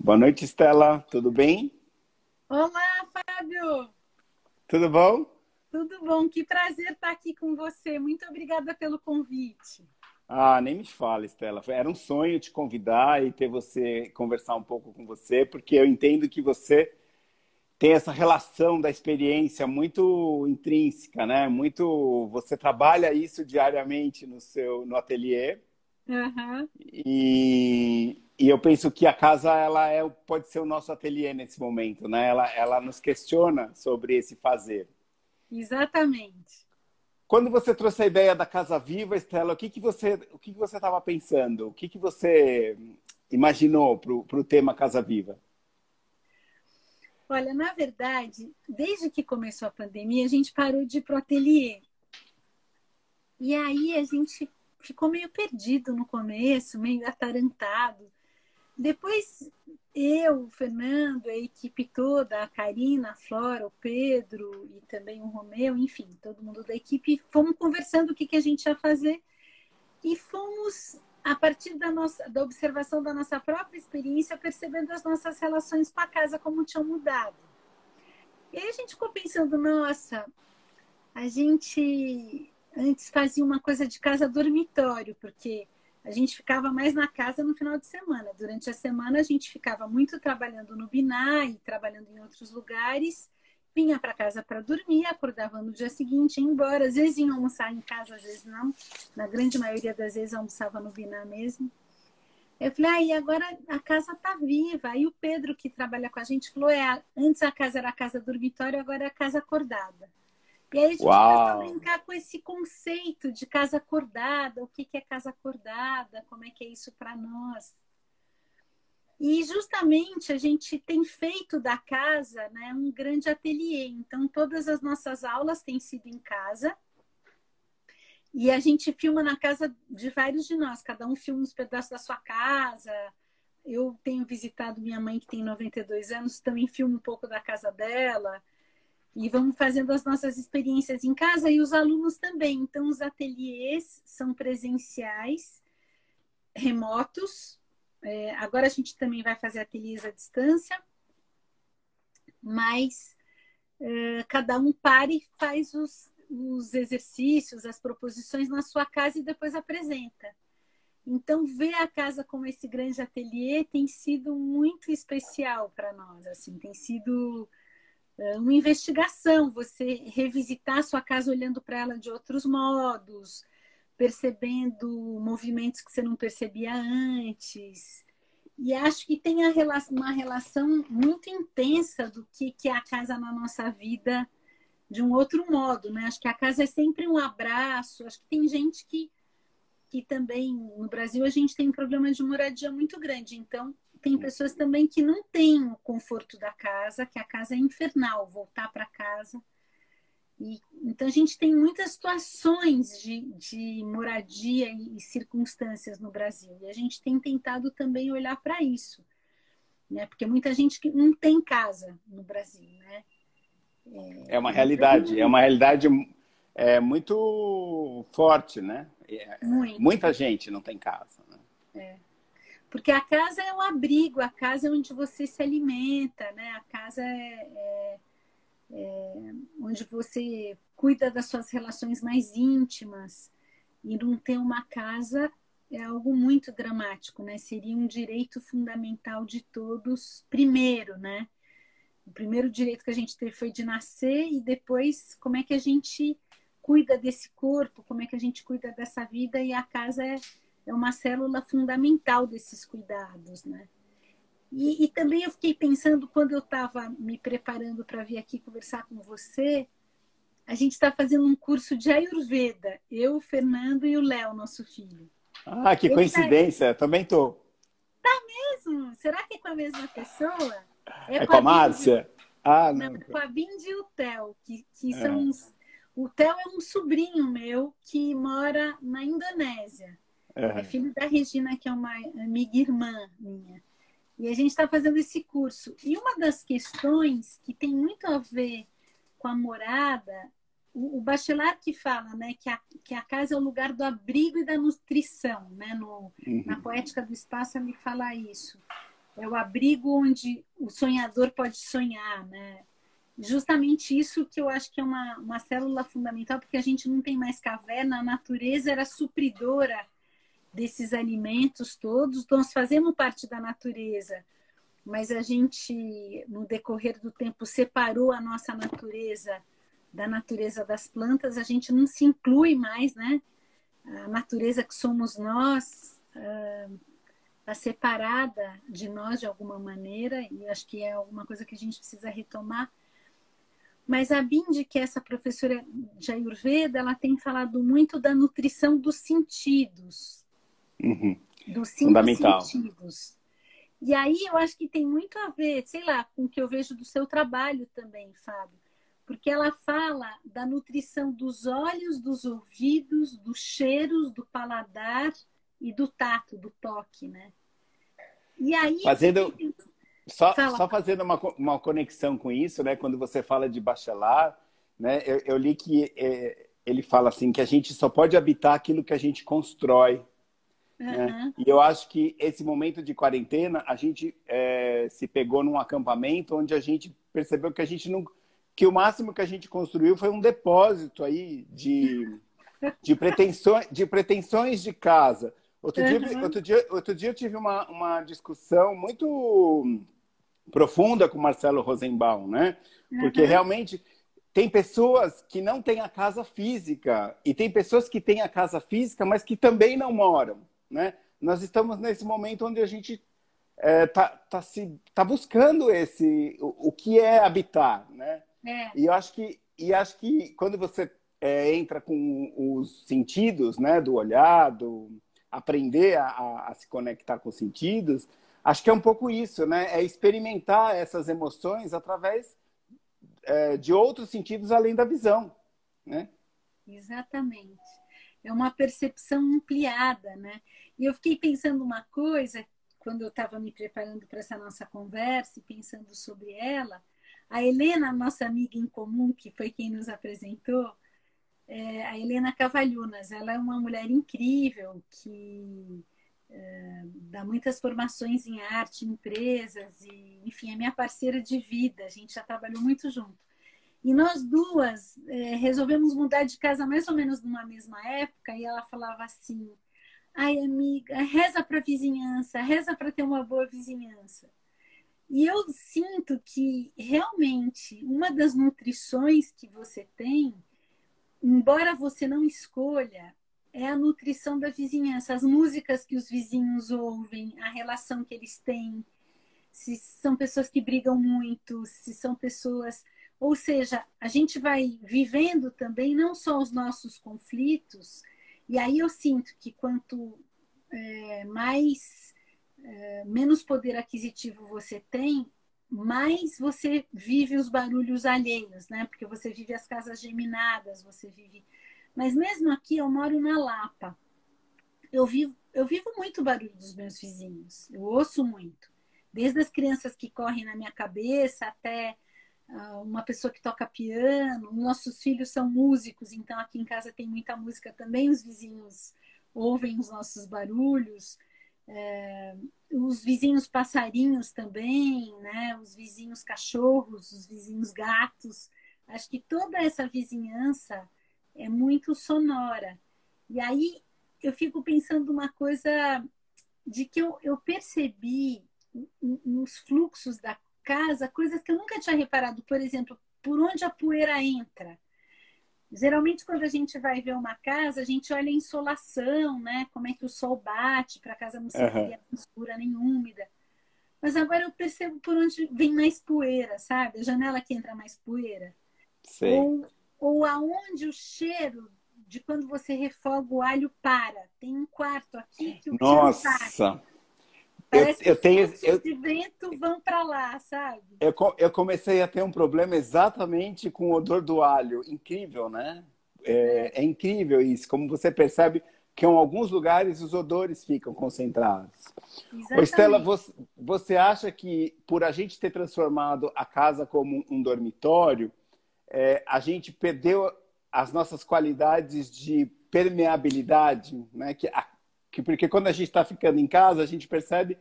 Boa noite, Estela. Tudo bem? Olá, Fábio. Tudo bom? Tudo bom. Que prazer estar aqui com você. Muito obrigada pelo convite. Ah, nem me fala, Estela. Era um sonho te convidar e ter você conversar um pouco com você, porque eu entendo que você tem essa relação da experiência muito intrínseca, né? Muito, você trabalha isso diariamente no seu no ateliê. Uhum. E, e eu penso que a casa ela é, pode ser o nosso ateliê nesse momento, né? Ela, ela nos questiona sobre esse fazer. Exatamente. Quando você trouxe a ideia da Casa Viva, Estela, o que, que você o que, que você estava pensando? O que, que você imaginou para o tema Casa Viva? Olha, na verdade, desde que começou a pandemia, a gente parou de ir pro ateliê. E aí a gente ficou meio perdido no começo, meio atarantado. Depois eu, o Fernando, a equipe toda, a Karina, a Flora, o Pedro e também o Romeu, enfim, todo mundo da equipe, fomos conversando o que, que a gente ia fazer e fomos, a partir da, nossa, da observação da nossa própria experiência, percebendo as nossas relações com a casa como tinham mudado. E aí a gente ficou pensando, nossa, a gente antes fazia uma coisa de casa dormitório, porque a gente ficava mais na casa no final de semana. Durante a semana a gente ficava muito trabalhando no Binar e trabalhando em outros lugares. Vinha para casa para dormir, acordava no dia seguinte, ia embora. Às vezes ia almoçar em casa, às vezes não. Na grande maioria das vezes almoçava no Binar mesmo. Eu falei, aí ah, agora a casa tá viva. Aí o Pedro, que trabalha com a gente, falou: é, antes a casa era a casa dormitório, agora é a casa acordada. E aí a gente começa a brincar com esse conceito de casa acordada, o que, que é casa acordada, como é que é isso para nós. E justamente a gente tem feito da casa né, um grande ateliê. Então, todas as nossas aulas têm sido em casa. E a gente filma na casa de vários de nós, cada um filma uns pedaços da sua casa. Eu tenho visitado minha mãe, que tem 92 anos, também filmo um pouco da casa dela e vamos fazendo as nossas experiências em casa e os alunos também. Então, os ateliês são presenciais, remotos. É, agora a gente também vai fazer ateliês à distância, mas é, cada um para e faz os, os exercícios, as proposições na sua casa e depois apresenta. Então, ver a casa como esse grande ateliê tem sido muito especial para nós. Assim, tem sido uma investigação, você revisitar a sua casa olhando para ela de outros modos, percebendo movimentos que você não percebia antes. E acho que tem uma relação muito intensa do que, que é a casa na nossa vida de um outro modo, né? Acho que a casa é sempre um abraço. Acho que tem gente que, que também, no Brasil, a gente tem um problema de moradia muito grande. Então, tem pessoas também que não têm o conforto da casa, que a casa é infernal, voltar para casa. E, então, a gente tem muitas situações de, de moradia e, e, circunstâncias no Brasil. E a gente tem tentado também olhar para isso. Né? Porque muita gente que não tem casa no Brasil. Né? É, é uma realidade, é uma realidade é, muito forte, né? É, muito. Muita gente não tem casa. Né? É. Porque a casa é um abrigo, a casa é onde você se alimenta, né? A casa é, é, é onde você cuida das suas relações mais íntimas. E não ter uma casa é algo muito dramático, né? Seria um direito fundamental de todos, primeiro, né? O primeiro direito que a gente teve foi de nascer e depois como é que a gente cuida desse corpo, como é que a gente cuida dessa vida e a casa é é uma célula fundamental desses cuidados, né? E, e também eu fiquei pensando, quando eu estava me preparando para vir aqui conversar com você, a gente está fazendo um curso de Ayurveda, eu, o Fernando e o Léo, nosso filho. Ah, que Ele tá coincidência, tá... também tô. Tá mesmo? Será que é com a mesma pessoa? É, é com, a, a Márcia? Ah, não. não. Com a Bindi e o Theo, que, que é. são uns... O Theo é um sobrinho meu que mora na Indonésia. É filho da Regina, que é uma amiga irmã minha. E a gente está fazendo esse curso. E uma das questões que tem muito a ver com a morada, o, o Bachelard que fala né, que, a, que a casa é o lugar do abrigo e da nutrição. Né? No, uhum. Na Poética do Espaço ele fala isso. é o abrigo onde o sonhador pode sonhar, né? Justamente isso que eu acho que é uma, uma célula fundamental, porque a gente não tem mais caverna, a natureza era supridora desses alimentos todos, nós fazemos parte da natureza, mas a gente, no decorrer do tempo, separou a nossa natureza da natureza das plantas, a gente não se inclui mais, né? A natureza que somos nós, está separada de nós de alguma maneira, e acho que é alguma coisa que a gente precisa retomar. Mas a Bindi, que é essa professora de Ayurveda, ela tem falado muito da nutrição dos sentidos. Uhum. Dos cinco Fundamental. sentidos. E aí eu acho que tem muito a ver, sei lá, com o que eu vejo do seu trabalho também, Fábio. Porque ela fala da nutrição dos olhos, dos ouvidos, dos cheiros, do paladar e do tato, do toque, né? E aí. Fazendo. Só, só fazendo uma, uma conexão com isso, né? Quando você fala de Bachelar, né? Eu, eu li que é, ele fala assim que a gente só pode habitar aquilo que a gente constrói. Né? E eu acho que esse momento de quarentena, a gente é, se pegou num acampamento onde a gente percebeu que a gente não. que o máximo que a gente construiu foi um depósito aí de, de, pretensões, de pretensões de casa. Outro, uhum. dia, outro, dia, outro dia eu tive uma, uma discussão muito profunda com o Marcelo Rosenbaum, né? Porque uhum. realmente tem pessoas que não têm a casa física e tem pessoas que têm a casa física, mas que também não moram, né? Nós estamos nesse momento onde a gente é, tá, tá, se, tá buscando esse o, o que é habitar, né? É. E eu acho que e acho que quando você é, entra com os sentidos, né, do olhar, do, aprender a, a, se conectar com os sentidos, acho que é um pouco isso, né? É experimentar essas emoções através é, de outros sentidos além da visão, né? Exatamente. É uma percepção ampliada, né? E eu fiquei pensando uma coisa quando eu estava me preparando para essa nossa conversa e pensando sobre ela. A Helena, nossa amiga em comum, que foi quem nos apresentou, é a Helena Cavalhunas. Ela é uma mulher incrível que é, dá muitas formações em arte, em empresas, e, enfim, é minha parceira de vida. A gente já trabalhou muito junto. E nós duas é, resolvemos mudar de casa mais ou menos numa mesma época, e ela falava assim: ai, amiga, reza para a vizinhança, reza para ter uma boa vizinhança. E eu sinto que realmente uma das nutrições que você tem embora você não escolha, é a nutrição da vizinhança, as músicas que os vizinhos ouvem, a relação que eles têm, se são pessoas que brigam muito, se são pessoas. Ou seja, a gente vai vivendo também não só os nossos conflitos, e aí eu sinto que quanto é, mais. É, menos poder aquisitivo você tem, mais você vive os barulhos alheios, né? Porque você vive as casas geminadas, você vive. Mas mesmo aqui, eu moro na Lapa. Eu vivo, eu vivo muito barulho dos meus vizinhos. Eu ouço muito. Desde as crianças que correm na minha cabeça até uma pessoa que toca piano. Nossos filhos são músicos, então aqui em casa tem muita música também. Os vizinhos ouvem os nossos barulhos. É, os vizinhos passarinhos também, né? Os vizinhos cachorros, os vizinhos gatos. Acho que toda essa vizinhança é muito sonora. E aí eu fico pensando uma coisa de que eu, eu percebi nos fluxos da casa coisas que eu nunca tinha reparado. Por exemplo, por onde a poeira entra. Geralmente, quando a gente vai ver uma casa, a gente olha a insolação, né? Como é que o sol bate para a casa não ser uhum. nem escura nem úmida. Mas agora eu percebo por onde vem mais poeira, sabe? A janela que entra mais poeira. Sei. Ou, ou aonde o cheiro de quando você refoga o alho para. Tem um quarto aqui que o Nossa. Parece eu, eu tenho eu, de vento vão para lá, sabe? Eu, eu comecei a ter um problema exatamente com o odor do alho. Incrível, né? É, é incrível isso. Como você percebe que em alguns lugares os odores ficam concentrados. Ô, Estela, você, você acha que por a gente ter transformado a casa como um dormitório, é, a gente perdeu as nossas qualidades de permeabilidade, né? Que a, que porque quando a gente está ficando em casa, a gente percebe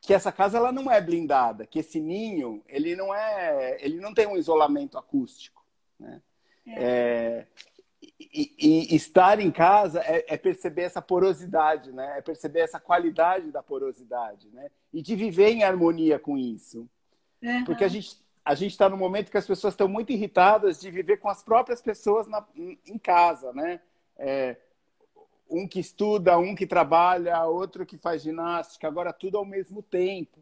que essa casa ela não é blindada, que esse ninho ele não é, ele não tem um isolamento acústico, né? É. É, e, e, estar em casa é, é, perceber essa porosidade, né? É perceber essa qualidade da porosidade, né? E de viver em harmonia com isso, uhum. porque a gente a gente está no momento que as pessoas estão muito irritadas de viver com as próprias pessoas na, em casa, né? Um que estuda, um que trabalha, outro que faz ginástica, agora tudo ao mesmo tempo.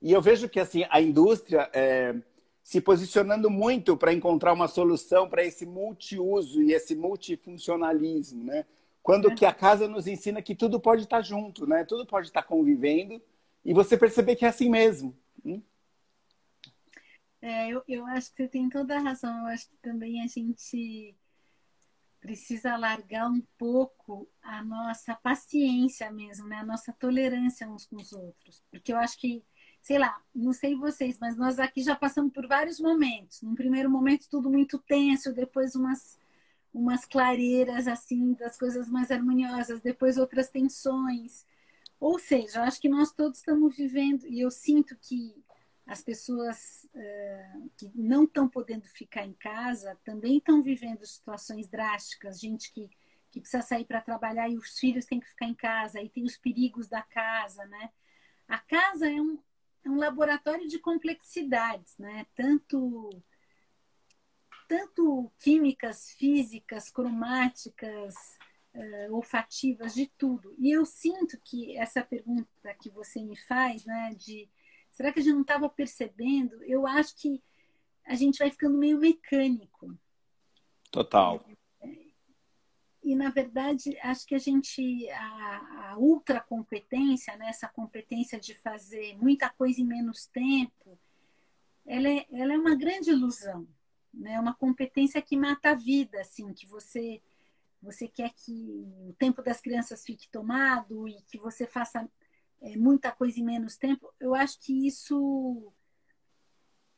E eu vejo que assim a indústria é, se posicionando muito para encontrar uma solução para esse multiuso e esse multifuncionalismo, né? Quando é. que a casa nos ensina que tudo pode estar junto, né? Tudo pode estar convivendo e você perceber que é assim mesmo. Hum? É, eu, eu acho que você tem toda a razão. Eu acho que também a gente precisa largar um pouco a nossa paciência mesmo, né? A nossa tolerância uns com os outros. Porque eu acho que, sei lá, não sei vocês, mas nós aqui já passamos por vários momentos. Num primeiro momento tudo muito tenso, depois umas umas clareiras assim das coisas mais harmoniosas, depois outras tensões. Ou seja, eu acho que nós todos estamos vivendo e eu sinto que as pessoas uh, que não estão podendo ficar em casa também estão vivendo situações drásticas, gente que, que precisa sair para trabalhar e os filhos têm que ficar em casa, aí tem os perigos da casa, né? A casa é um, é um laboratório de complexidades, né? Tanto tanto químicas, físicas, cromáticas, uh, olfativas, de tudo. E eu sinto que essa pergunta que você me faz, né, de Será que a gente não estava percebendo? Eu acho que a gente vai ficando meio mecânico. Total. E, na verdade, acho que a gente, a, a ultra competência, né, essa competência de fazer muita coisa em menos tempo, ela é, ela é uma grande ilusão. Né? É uma competência que mata a vida, assim, que você você quer que o tempo das crianças fique tomado e que você faça é, muita coisa em menos tempo, eu acho que isso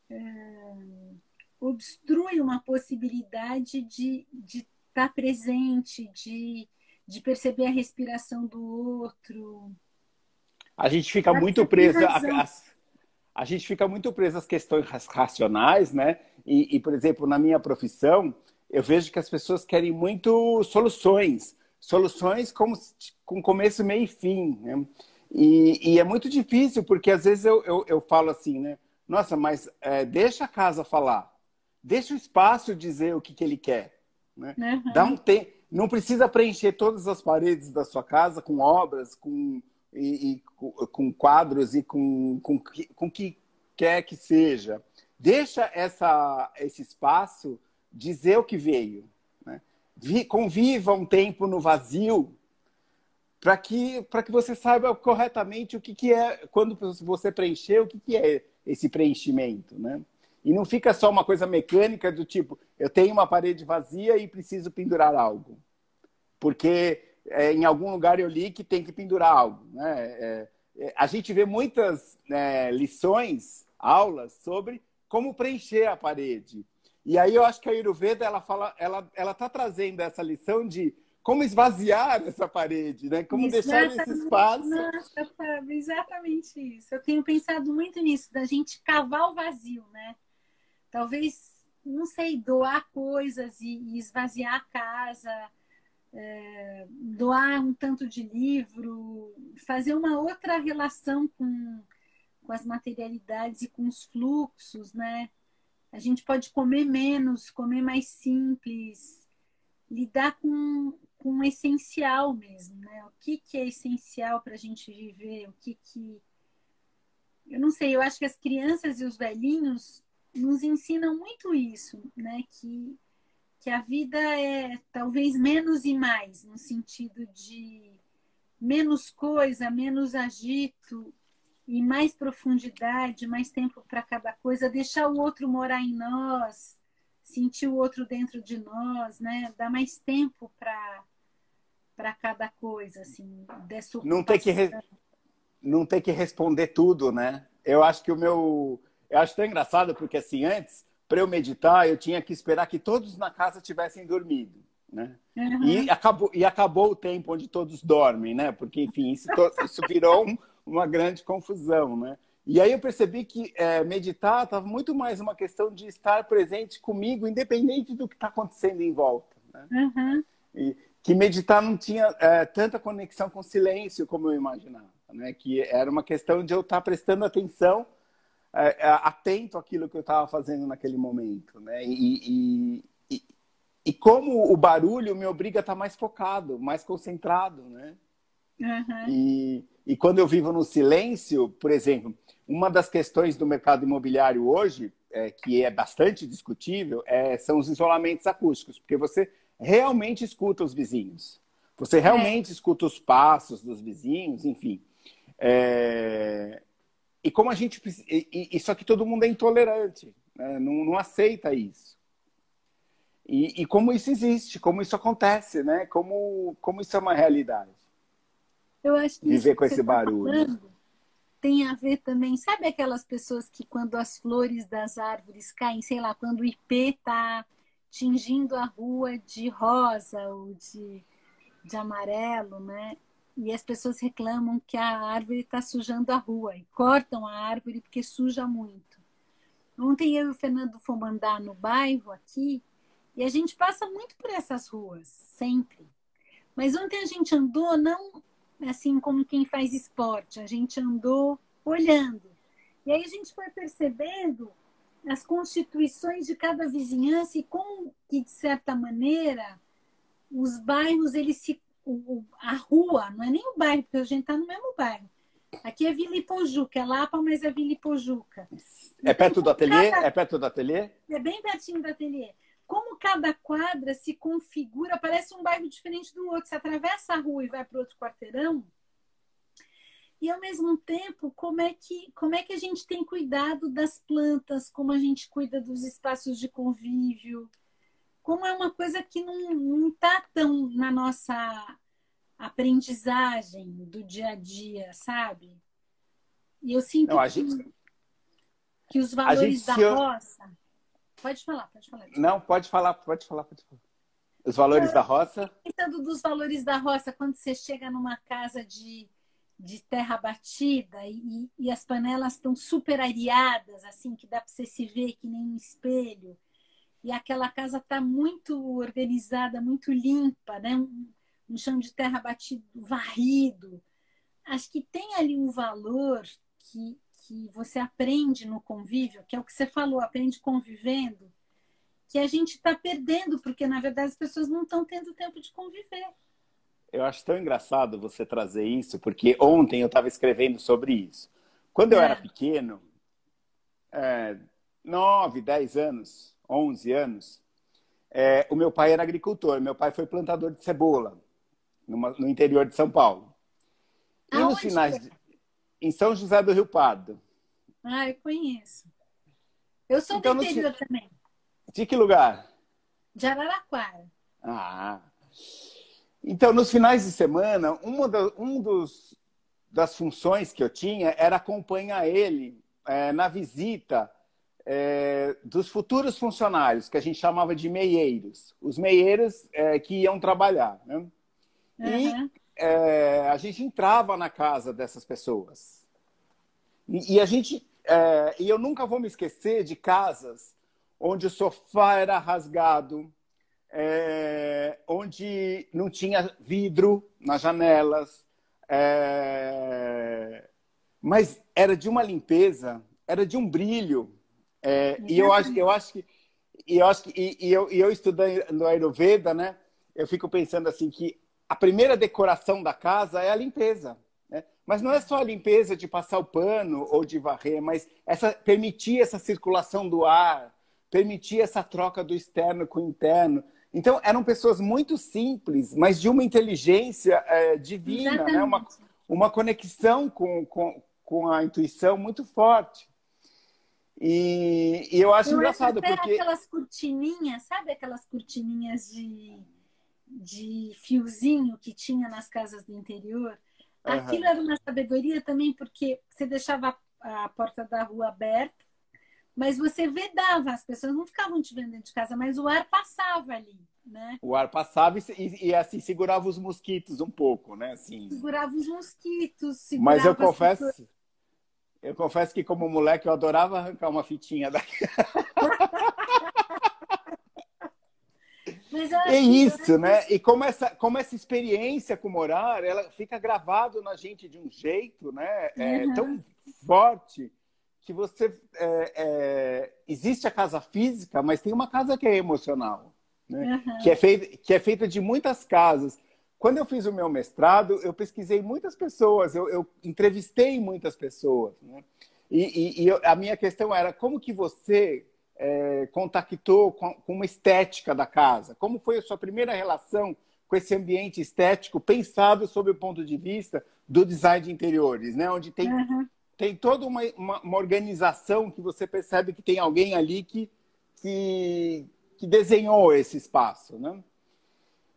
é, obstrui uma possibilidade de estar tá presente, de, de perceber a respiração do outro. A gente fica muito presa a, a, a, gente fica muito presa às questões racionais, né? E, e, por exemplo, na minha profissão, eu vejo que as pessoas querem muito soluções, soluções como com começo, meio e fim. Né? E, e, é muito difícil, porque às vezes eu, eu, eu falo assim, né? Nossa, mas é, deixa a casa falar. Deixa o espaço dizer o que, que ele quer. Né? Uhum. Dá um tempo. Não precisa preencher todas as paredes da sua casa com obras, com, e, e com quadros e com, com, com o que quer que seja. Deixa essa, esse espaço dizer o que veio. Né? Conviva um tempo no vazio para que, que você saiba corretamente o que, que é, quando você preencher, o que, que é esse preenchimento, né? E não fica só uma coisa mecânica do tipo, eu tenho uma parede vazia e preciso pendurar algo. Porque é, em algum lugar eu li que tem que pendurar algo. Né? É, é, a gente vê muitas né, lições, aulas sobre como preencher a parede. E aí eu acho que a Ayurveda ela fala, ela ela está trazendo essa lição de como esvaziar essa parede, né? Como exatamente, deixar esse espaço. Nossa, Fábio, exatamente isso. Eu tenho pensado muito nisso, da gente cavar o vazio, né? Talvez, não sei, doar coisas e, esvaziar a casa, é, doar um tanto de livro, fazer uma outra relação com, com as materialidades e com os fluxos, né? A gente pode comer menos, comer mais simples, lidar com, com o essencial mesmo, né? O que, que é essencial para a gente viver, o que que... Eu não sei, eu acho que as crianças e os velhinhos nos ensinam muito isso, né? Que, que a vida é talvez menos e mais, no sentido de menos coisa, menos agito e mais profundidade, mais tempo para cada coisa, deixar o outro morar em nós, sentir o outro dentro de nós, né? Dar mais tempo para para cada coisa, assim, dessa não ter que re... não ter que responder tudo, né? Eu acho que o meu, eu acho tão engraçado porque assim antes para eu meditar eu tinha que esperar que todos na casa tivessem dormido, né? Uhum. E acabou e acabou o tempo onde todos dormem, né? Porque enfim isso, isso virou um, uma grande confusão, né? E aí eu percebi que é, meditar estava muito mais uma questão de estar presente comigo, independente do que está acontecendo em volta. Né? Uhum. E que meditar não tinha é, tanta conexão com o silêncio como eu imaginava, né? Que era uma questão de eu estar prestando atenção, é, é atento àquilo que eu estava fazendo naquele momento, né? E, e, e, e, como o barulho me obriga a estar mais focado, mais concentrado, né? Uhum. E, e quando eu vivo no silêncio, por exemplo, uma das questões do mercado imobiliário hoje, é, que é bastante discutível, é, são os isolamentos acústicos, porque você realmente escuta os vizinhos. Você é. realmente é. escuta os passos dos vizinhos, enfim. É... E como a gente. Só que todo mundo é intolerante, né? não, não aceita isso. E, e, como isso existe, como isso acontece, né? Como, como isso é uma realidade. Eu acho que Viver com esse tá barulho. Falando, tem a ver também, sabe aquelas pessoas que quando as flores das árvores caem, sei lá, quando o ipê está tingindo a rua de rosa ou de, de amarelo, né? E as pessoas reclamam que a árvore está sujando a rua e cortam a árvore porque suja muito. Ontem eu e o Fernando fomos andar no bairro aqui e a gente passa muito por essas ruas, sempre. Mas ontem a gente andou não assim como quem faz esporte, a gente andou olhando. E aí a gente foi percebendo as constituições de cada vizinhança e como que, de certa maneira, os bairros, eles se. O, a rua, não é nem o bairro, porque a gente está no mesmo bairro. Aqui é Vila Ipojuca, é Lapa, mas é Vila Ipojuca. É perto do ateliê? Cada... É perto do ateliê? É bem pertinho do ateliê como cada quadra se configura, parece um bairro diferente do outro. Você atravessa a rua e vai para outro quarteirão. E ao mesmo tempo, como é que como é que a gente tem cuidado das plantas, como a gente cuida dos espaços de convívio, como é uma coisa que não está tão na nossa aprendizagem do dia a dia, sabe? E eu sinto não, que, gente... que os valores da roça Pode falar, pode falar. Não, pode falar, pode falar, pode falar. Os valores Eu, da roça? Pensando dos valores da roça, quando você chega numa casa de, de terra batida e, e as panelas estão super areadas, assim, que dá para você se ver que nem um espelho, e aquela casa está muito organizada, muito limpa, né? Um, um chão de terra batido, varrido. Acho que tem ali um valor que, que você aprende no convívio, que é o que você falou, aprende convivendo, que a gente está perdendo, porque na verdade as pessoas não estão tendo tempo de conviver. Eu acho tão engraçado você trazer isso, porque ontem eu estava escrevendo sobre isso. Quando eu é. era pequeno, é, 9, 10 anos, 11 anos, é, o meu pai era agricultor. Meu pai foi plantador de cebola numa, no interior de São Paulo. E Aonde nos finais de em São José do Rio Pardo. Ah, eu conheço. Eu sou então, do interior no... também. De que lugar? De Araraquara. Ah. Então, nos finais de semana, uma da, um dos, das funções que eu tinha era acompanhar ele é, na visita é, dos futuros funcionários, que a gente chamava de meieiros. Os meieiros é, que iam trabalhar. Né? Uhum. E é, a gente entrava na casa dessas pessoas. E, e a gente. É, e eu nunca vou me esquecer de casas onde o sofá era rasgado, é, onde não tinha vidro nas janelas, é, mas era de uma limpeza, era de um brilho. É, e eu acho, eu acho que, e eu acho que, e, e eu, e eu estudando Ayurveda, né? Eu fico pensando assim que a primeira decoração da casa é a limpeza. Né? Mas não é só a limpeza de passar o pano ou de varrer, mas essa, permitir essa circulação do ar, permitir essa troca do externo com o interno. Então, eram pessoas muito simples, mas de uma inteligência é, divina, né? uma, uma conexão com, com, com a intuição muito forte. E, e eu acho eu engraçado porque aquelas cortininhas, sabe aquelas cortininhas de de fiozinho que tinha nas casas do interior. Uhum. Aquilo era uma sabedoria também, porque você deixava a porta da rua aberta, Mas você vedava, as pessoas não ficavam te vendo dentro de casa, mas o ar passava ali, né? O ar passava e, e assim segurava os mosquitos um pouco, né? Assim. Segurava os mosquitos. Segurava mas eu confesso, eu confesso que como moleque eu adorava arrancar uma fitinha daqui. é isso, né? E como essa, como essa experiência com morar, ela fica gravado na gente de um jeito, né? É, uhum. Tão forte que você é, é, existe a casa física, mas tem uma casa que é emocional, né? Uhum. Que é feita que é feita de muitas casas. Quando eu fiz o meu mestrado, eu pesquisei muitas pessoas, eu, eu entrevistei muitas pessoas, né? E, e, e eu, a minha questão era como que você é, contactou com, com uma estética da casa? Como foi a sua primeira relação com esse ambiente estético pensado sob o ponto de vista do design de interiores, né? Onde tem, uhum. Tem toda uma, uma, uma, organização que você percebe que tem alguém ali que, que, que desenhou esse espaço, né?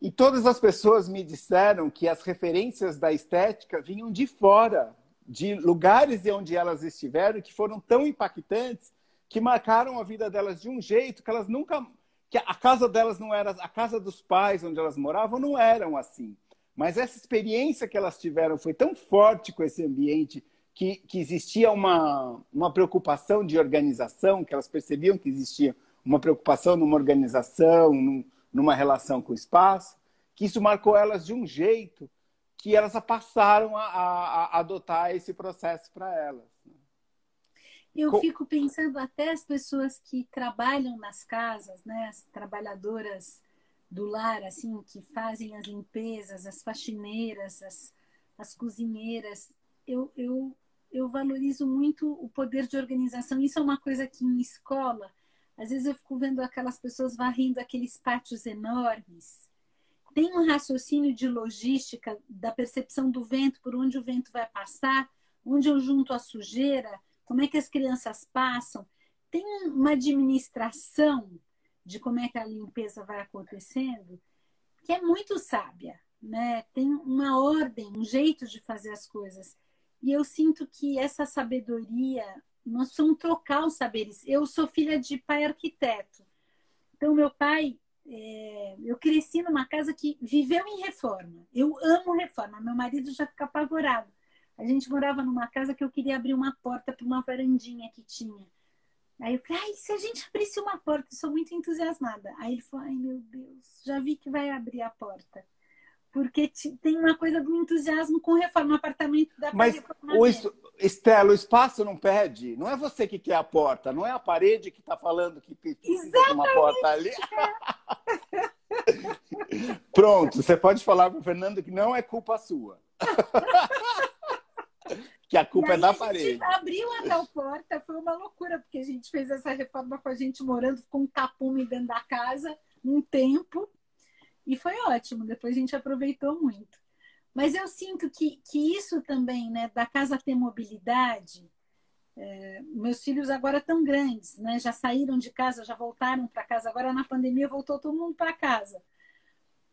E todas as pessoas me disseram que as referências da estética vinham de fora, de lugares de onde elas estiveram, que foram tão impactantes que marcaram a vida delas de um jeito que elas nunca que a casa delas não era a casa dos pais onde elas moravam não eram assim. Mas essa experiência que elas tiveram foi tão forte com esse ambiente que, que existia uma, uma preocupação de organização, que elas percebiam que existia uma preocupação numa organização, num, numa relação com o espaço, que isso marcou elas de um jeito que elas passaram a, a, a adotar esse processo para elas. Eu Com... fico pensando até as pessoas que trabalham nas casas, né, as trabalhadoras do lar, assim, que fazem as limpezas, as faxineiras, as, as cozinheiras. Eu, eu, eu valorizo muito o poder de organização. Isso é uma coisa que em escola, às vezes eu fico vendo aquelas pessoas varrendo aqueles pátios enormes. Tem um raciocínio de logística da percepção do vento, por onde o vento vai passar, onde eu junto a sujeira como é que as crianças passam. Tem uma administração de como é que a limpeza vai acontecendo que é muito sábia, né? Tem uma ordem, um jeito de fazer as coisas. E eu sinto que essa sabedoria, nós precisamos trocar os saberes. Eu sou filha de pai arquiteto. Então, meu pai, é, eu cresci numa casa que viveu em reforma. Eu amo reforma. Meu marido já fica apavorado. A gente morava numa casa que eu queria abrir uma porta para uma varandinha que tinha. Aí eu falei, ai, se a gente abrisse uma porta, eu sou muito entusiasmada. Aí ele falou, ai meu Deus, já vi que vai abrir a porta. Porque tem uma coisa do entusiasmo com reforma, apartamento da Mas, o Estela, o espaço não pede. Não é você que quer a porta, não é a parede que está falando que precisa Exatamente. de uma porta ali. Pronto, você pode falar para o Fernando que não é culpa sua. que a culpa é da parede. abriu a tal porta, foi uma loucura, porque a gente fez essa reforma com a gente morando com um tapume dentro da casa um tempo. E foi ótimo, depois a gente aproveitou muito. Mas eu sinto que, que isso também, né, da casa ter mobilidade, é, meus filhos agora estão grandes, né, já saíram de casa, já voltaram para casa. Agora na pandemia voltou todo mundo para casa.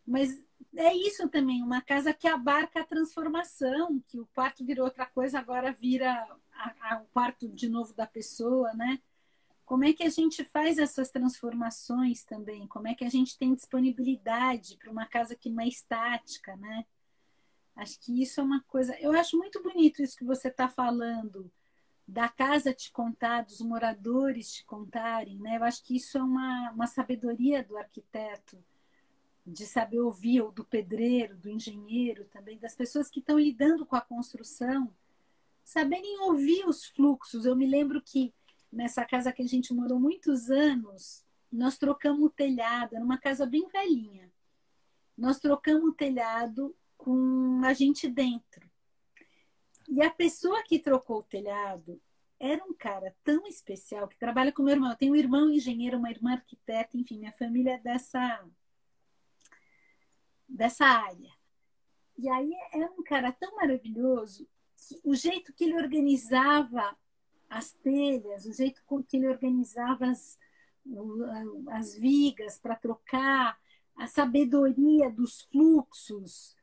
Mas é isso também, uma casa que abarca a transformação, que o quarto virou outra coisa, agora vira o quarto de novo da pessoa, né? Como é que a gente faz essas transformações também? Como é que a gente tem disponibilidade para uma casa que não é estática, né? Acho que isso é uma coisa. Eu acho muito bonito isso que você está falando, da casa te contar, dos moradores te contarem, né? Eu acho que isso é uma, uma sabedoria do arquiteto de saber ouvir, ou do pedreiro, do engenheiro também, das pessoas que estão lidando com a construção, saberem ouvir os fluxos. Eu me lembro que nessa casa que a gente morou muitos anos, nós trocamos o telhado, era uma casa bem velhinha. Nós trocamos o telhado com a gente dentro. E a pessoa que trocou o telhado era um cara tão especial que trabalha com meu irmão. Eu tenho um irmão engenheiro, uma irmã arquiteta, enfim, minha família é dessa dessa área. E aí é um cara tão maravilhoso que o jeito que ele organizava as telhas, o jeito que ele organizava as, as vigas para trocar, a sabedoria dos fluxos.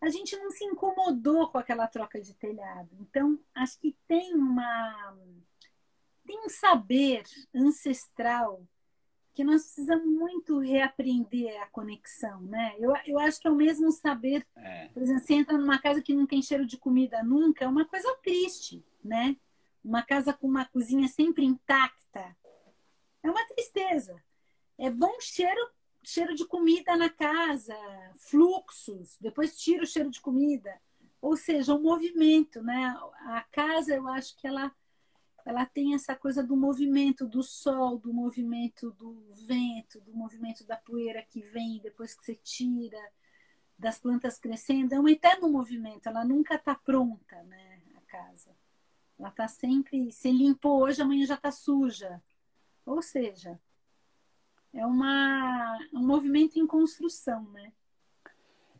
A gente não se incomodou com aquela troca de telhado. Então, acho que tem uma tem um um saber ancestral que nós precisamos muito reaprender a conexão, né? Eu, eu acho que é o mesmo saber. É. Por exemplo, você entra numa casa que não tem cheiro de comida nunca, é uma coisa triste, né? Uma casa com uma cozinha sempre intacta é uma tristeza. É bom cheiro, cheiro de comida na casa, fluxos, depois tira o cheiro de comida. Ou seja, o movimento, né? A casa, eu acho que ela ela tem essa coisa do movimento do sol, do movimento do vento, do movimento da poeira que vem depois que você tira, das plantas crescendo. É um eterno movimento, ela nunca está pronta, né? A casa. Ela está sempre. Se limpou hoje, amanhã já está suja. Ou seja, é uma, um movimento em construção, né?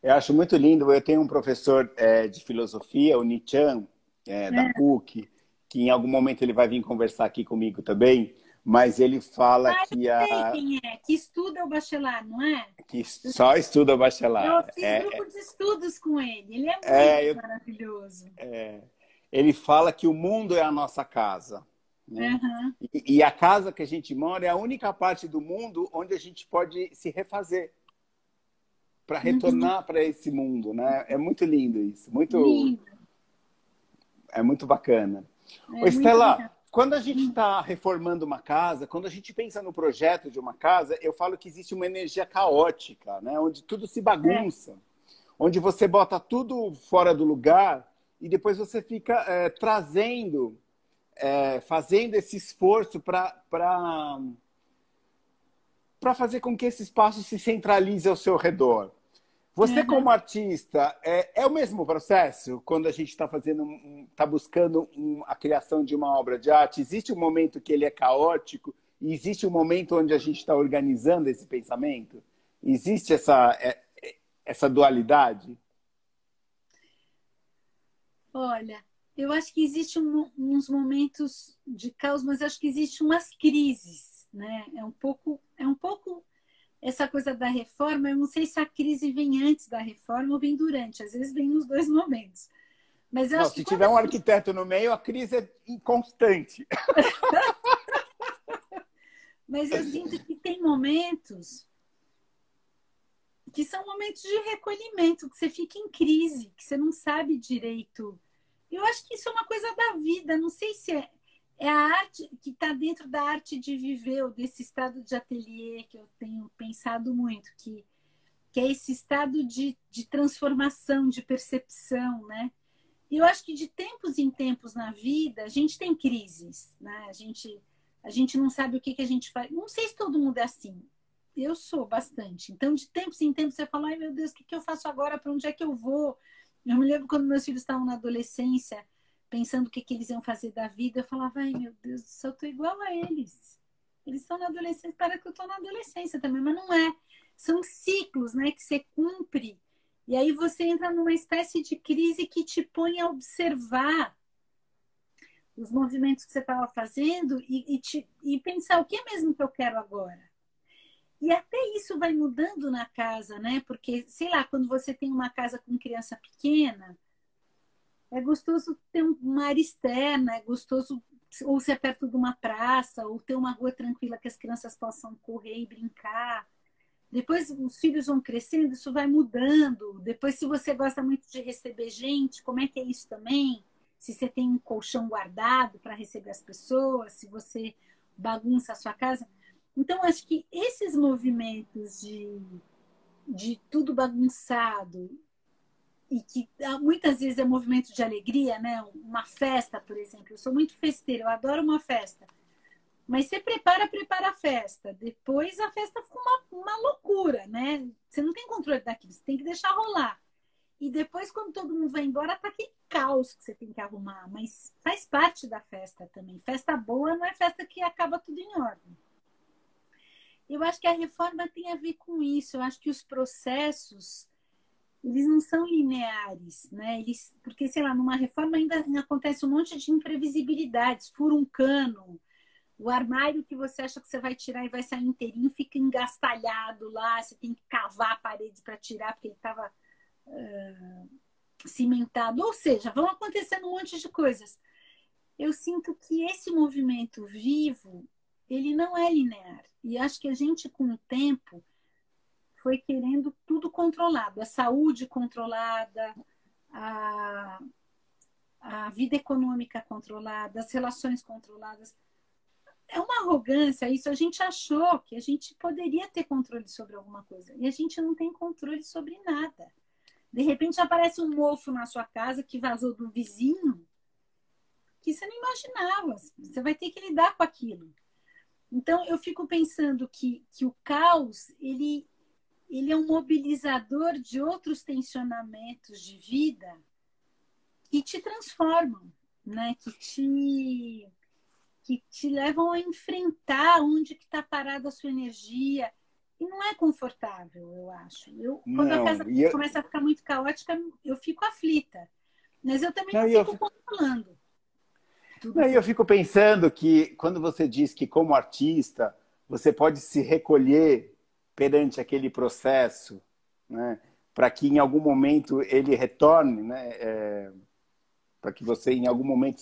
Eu acho muito lindo. Eu tenho um professor é, de filosofia, o Nichan, é, da é. PUC, que em algum momento ele vai vir conversar aqui comigo também, mas ele fala ah, que a. Quem é? Que estuda o bacharel, não é? Que só estuda o bacharel. Eu fiz é, grupo de estudos com ele. Ele é, é muito maravilhoso. É. Ele fala que o mundo é a nossa casa. Né? Uhum. E, e, a casa que a gente mora é a única parte do mundo onde a gente pode se refazer para retornar uhum. para esse mundo, né? É muito lindo isso, muito lindo. é muito bacana. É Ô, Estela, quando a gente está reformando uma casa, quando a gente pensa no projeto de uma casa, eu falo que existe uma energia caótica, né? Onde tudo se bagunça, é. onde você bota tudo fora do lugar e depois você fica é, trazendo é, fazendo esse esforço para para fazer com que esse espaço se centralize ao seu redor. Você, uhum. como artista, é, é o mesmo processo quando a gente está fazendo, está buscando um, a criação de uma obra de arte? Existe um momento que ele é caótico e existe um momento onde a gente está organizando esse pensamento? Existe essa, é, essa dualidade? Olha, eu acho que existem um, uns momentos de caos, mas acho que existem umas crises, né? É um pouco, é um pouco essa coisa da reforma. Eu não sei se a crise vem antes da reforma ou vem durante. Às vezes vem nos dois momentos. Mas eu não, se tiver um arquiteto no meio, a crise é inconstante. mas eu sinto que tem momentos que são momentos de recolhimento, que você fica em crise, que você não sabe direito eu acho que isso é uma coisa da vida. Não sei se é, é a arte que está dentro da arte de viver, ou desse estado de ateliê que eu tenho pensado muito, que, que é esse estado de, de transformação, de percepção, né? Eu acho que de tempos em tempos na vida, a gente tem crises, né? A gente, a gente não sabe o que, que a gente faz. Não sei se todo mundo é assim. Eu sou bastante. Então, de tempos em tempos, você fala: ai meu Deus, o que, que eu faço agora? Para onde é que eu vou? Eu me lembro quando meus filhos estavam na adolescência, pensando o que, que eles iam fazer da vida, eu falava, ai meu Deus eu tô igual a eles. Eles estão na adolescência, parece que eu estou na adolescência também, mas não é. São ciclos né, que você cumpre. E aí você entra numa espécie de crise que te põe a observar os movimentos que você estava fazendo e, e, te, e pensar o que é mesmo que eu quero agora. E até isso vai mudando na casa, né? Porque, sei lá, quando você tem uma casa com criança pequena, é gostoso ter uma área externa, é gostoso ou ser perto de uma praça, ou ter uma rua tranquila que as crianças possam correr e brincar. Depois os filhos vão crescendo, isso vai mudando. Depois, se você gosta muito de receber gente, como é que é isso também? Se você tem um colchão guardado para receber as pessoas, se você bagunça a sua casa. Então, acho que esses movimentos de, de tudo bagunçado e que ah, muitas vezes é movimento de alegria, né? Uma festa, por exemplo. Eu sou muito festeira, eu adoro uma festa. Mas você prepara, prepara a festa. Depois a festa fica uma, uma loucura, né? Você não tem controle daquilo, você tem que deixar rolar. E depois, quando todo mundo vai embora, tá aquele caos que você tem que arrumar. Mas faz parte da festa também. Festa boa não é festa que acaba tudo em ordem. Eu acho que a reforma tem a ver com isso. Eu acho que os processos eles não são lineares, né? Eles, porque sei lá, numa reforma ainda acontece um monte de imprevisibilidades. Fura um cano, o armário que você acha que você vai tirar e vai sair inteirinho fica engastalhado lá. Você tem que cavar a parede para tirar porque ele estava uh, cimentado. Ou seja, vão acontecendo um monte de coisas. eu sinto que esse movimento vivo, ele não é linear. E acho que a gente, com o tempo, foi querendo tudo controlado. A saúde controlada, a, a vida econômica controlada, as relações controladas. É uma arrogância isso. A gente achou que a gente poderia ter controle sobre alguma coisa. E a gente não tem controle sobre nada. De repente aparece um mofo na sua casa que vazou do vizinho que você não imaginava. Você vai ter que lidar com aquilo. Então eu fico pensando que, que o caos ele, ele é um mobilizador de outros tensionamentos de vida que te transformam, né? Que te que te levam a enfrentar onde que está parada a sua energia e não é confortável, eu acho. Eu, quando não, a casa eu... começa a ficar muito caótica, eu fico aflita. Mas eu também não, não fico eu... controlando. Tudo não, eu fico pensando que quando você diz que como artista você pode se recolher perante aquele processo, né, para que em algum momento ele retorne, né, é, para que você em algum momento